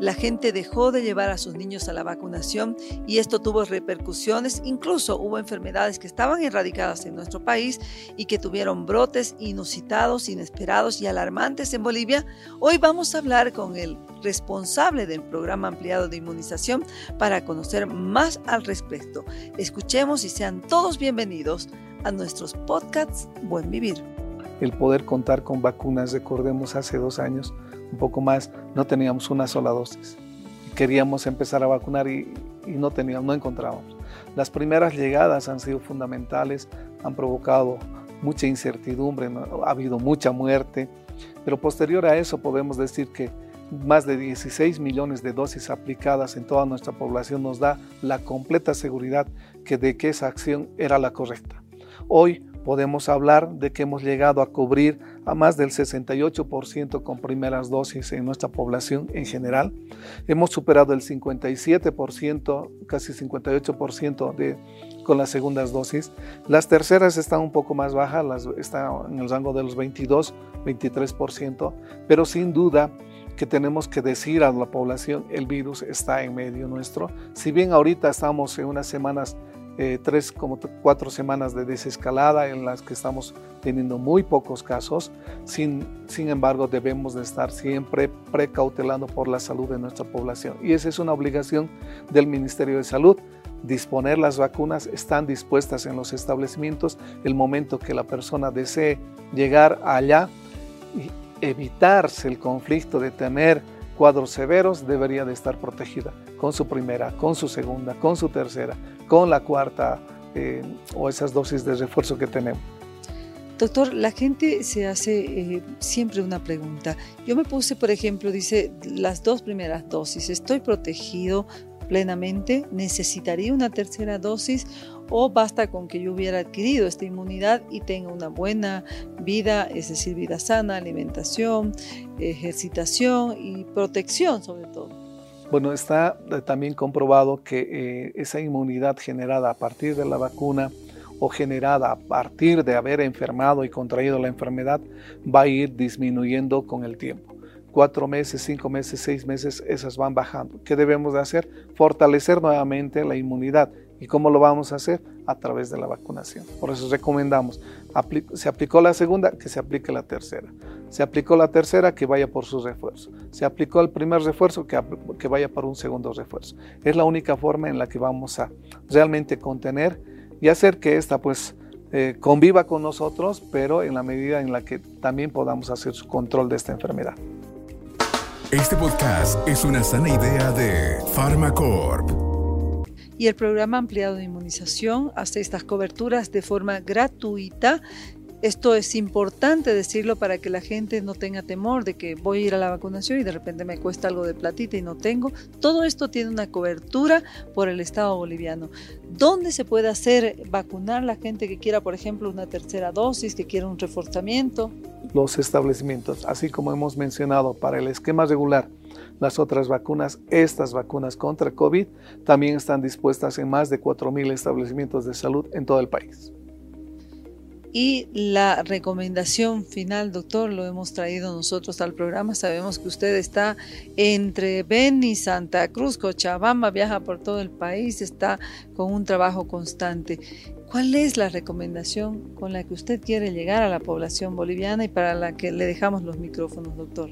la gente dejó de llevar a sus niños a la vacunación y esto tuvo repercusiones. Incluso hubo enfermedades que estaban erradicadas en nuestro país y que tuvieron brotes inusitados, inesperados y alarmantes en Bolivia. Hoy vamos a hablar con el responsable del programa ampliado de inmunización para conocer más al respecto. Escuchemos y sean todos bienvenidos a nuestros podcasts Buen Vivir. El poder contar con vacunas, recordemos hace dos años, un poco más, no teníamos una sola dosis. Queríamos empezar a vacunar y, no teníamos, no encontrábamos. Las primeras llegadas han sido fundamentales, han provocado mucha incertidumbre, ha habido mucha muerte, pero posterior a eso podemos decir que más de 16 millones de dosis aplicadas en toda nuestra población nos da la completa seguridad que de que esa acción era la correcta. Hoy podemos hablar de que hemos llegado a cubrir a más del 68% con primeras dosis en nuestra población en general. Hemos superado el 57%, casi 58% de, con las segundas dosis. Las terceras están un poco más bajas, las, están en el rango de los 22, 23%, pero sin duda que tenemos que decir a la población, el virus está en medio nuestro. Si bien ahorita estamos en unas semanas eh, tres, como cuatro semanas de desescalada en las que estamos teniendo muy pocos casos. Sin, sin embargo, debemos de estar siempre precautelando por la salud de nuestra población. Y esa es una obligación del Ministerio de Salud. Disponer las vacunas están dispuestas en los establecimientos. El momento que la persona desee llegar allá y evitarse el conflicto de tener cuadros severos, debería de estar protegida con su primera, con su segunda, con su tercera, con la cuarta eh, o esas dosis de refuerzo que tenemos. Doctor, la gente se hace eh, siempre una pregunta. Yo me puse, por ejemplo, dice, las dos primeras dosis, ¿estoy protegido plenamente? ¿Necesitaría una tercera dosis? ¿O basta con que yo hubiera adquirido esta inmunidad y tenga una buena vida, es decir, vida sana, alimentación, ejercitación y protección sobre todo? Bueno, está eh, también comprobado que eh, esa inmunidad generada a partir de la vacuna o generada a partir de haber enfermado y contraído la enfermedad va a ir disminuyendo con el tiempo. Cuatro meses, cinco meses, seis meses, esas van bajando. ¿Qué debemos de hacer? Fortalecer nuevamente la inmunidad. ¿Y cómo lo vamos a hacer? A través de la vacunación. Por eso recomendamos, se aplicó la segunda, que se aplique la tercera. Se aplicó la tercera, que vaya por su refuerzo. Se aplicó el primer refuerzo, que, que vaya por un segundo refuerzo. Es la única forma en la que vamos a realmente contener y hacer que esta pues eh, conviva con nosotros, pero en la medida en la que también podamos hacer su control de esta enfermedad. Este podcast es una sana idea de Pharmacorp. Y el programa ampliado de inmunización hace estas coberturas de forma gratuita esto es importante decirlo para que la gente no tenga temor de que voy a ir a la vacunación y de repente me cuesta algo de platita y no tengo. Todo esto tiene una cobertura por el Estado boliviano. ¿Dónde se puede hacer vacunar la gente que quiera, por ejemplo, una tercera dosis, que quiera un reforzamiento? Los establecimientos, así como hemos mencionado, para el esquema regular, las otras vacunas, estas vacunas contra COVID, también están dispuestas en más de 4.000 establecimientos de salud en todo el país. Y la recomendación final, doctor, lo hemos traído nosotros al programa. Sabemos que usted está entre Beni, Santa Cruz, Cochabamba, viaja por todo el país, está con un trabajo constante. ¿Cuál es la recomendación con la que usted quiere llegar a la población boliviana y para la que le dejamos los micrófonos, doctor?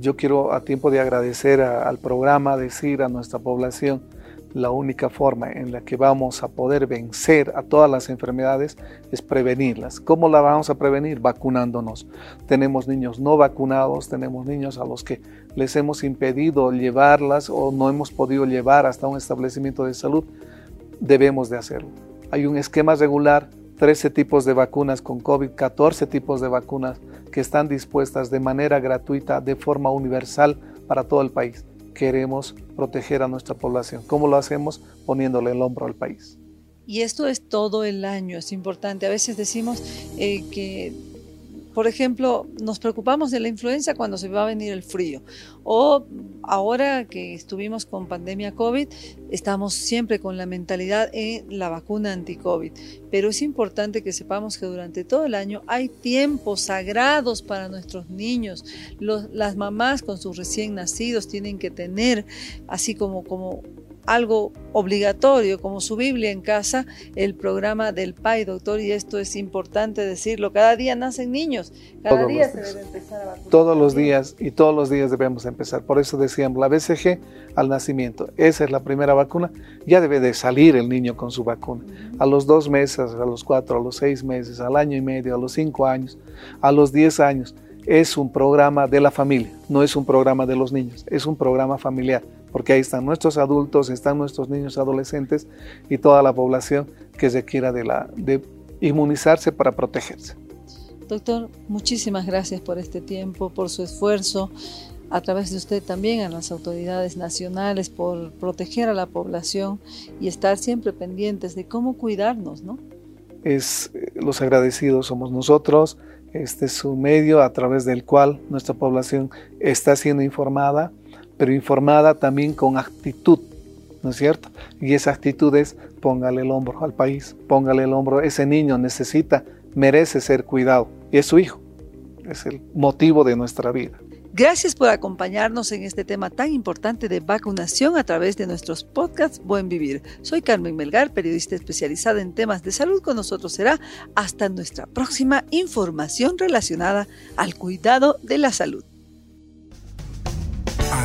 Yo quiero a tiempo de agradecer al programa, decir a nuestra población, la única forma en la que vamos a poder vencer a todas las enfermedades es prevenirlas. ¿Cómo la vamos a prevenir? Vacunándonos. Tenemos niños no vacunados, tenemos niños a los que les hemos impedido llevarlas o no hemos podido llevar hasta un establecimiento de salud. Debemos de hacerlo. Hay un esquema regular, 13 tipos de vacunas con COVID, 14 tipos de vacunas que están dispuestas de manera gratuita, de forma universal para todo el país queremos proteger a nuestra población. ¿Cómo lo hacemos? Poniéndole el hombro al país. Y esto es todo el año, es importante. A veces decimos eh, que por ejemplo, nos preocupamos de la influenza cuando se va a venir el frío. O ahora que estuvimos con pandemia COVID, estamos siempre con la mentalidad en la vacuna anti-COVID. Pero es importante que sepamos que durante todo el año hay tiempos sagrados para nuestros niños. las mamás con sus recién nacidos tienen que tener, así como, como algo obligatorio como su Biblia en casa, el programa del PAI, doctor, y esto es importante decirlo, cada día nacen niños, cada día se debe empezar a vacunar. Todos los días y todos los días debemos empezar, por eso decíamos la BCG al nacimiento, esa es la primera vacuna, ya debe de salir el niño con su vacuna, a los dos meses, a los cuatro, a los seis meses, al año y medio, a los cinco años, a los diez años, es un programa de la familia, no es un programa de los niños, es un programa familiar porque ahí están nuestros adultos, están nuestros niños adolescentes y toda la población que requiera de, la, de inmunizarse para protegerse. Doctor, muchísimas gracias por este tiempo, por su esfuerzo, a través de usted también a las autoridades nacionales por proteger a la población y estar siempre pendientes de cómo cuidarnos, ¿no? Es, eh, los agradecidos somos nosotros, este es un medio a través del cual nuestra población está siendo informada pero informada también con actitud, ¿no es cierto? Y esa actitud es póngale el hombro al país, póngale el hombro, ese niño necesita, merece ser cuidado, y es su hijo, es el motivo de nuestra vida. Gracias por acompañarnos en este tema tan importante de vacunación a través de nuestros podcasts Buen Vivir. Soy Carmen Melgar, periodista especializada en temas de salud. Con nosotros será hasta nuestra próxima información relacionada al cuidado de la salud.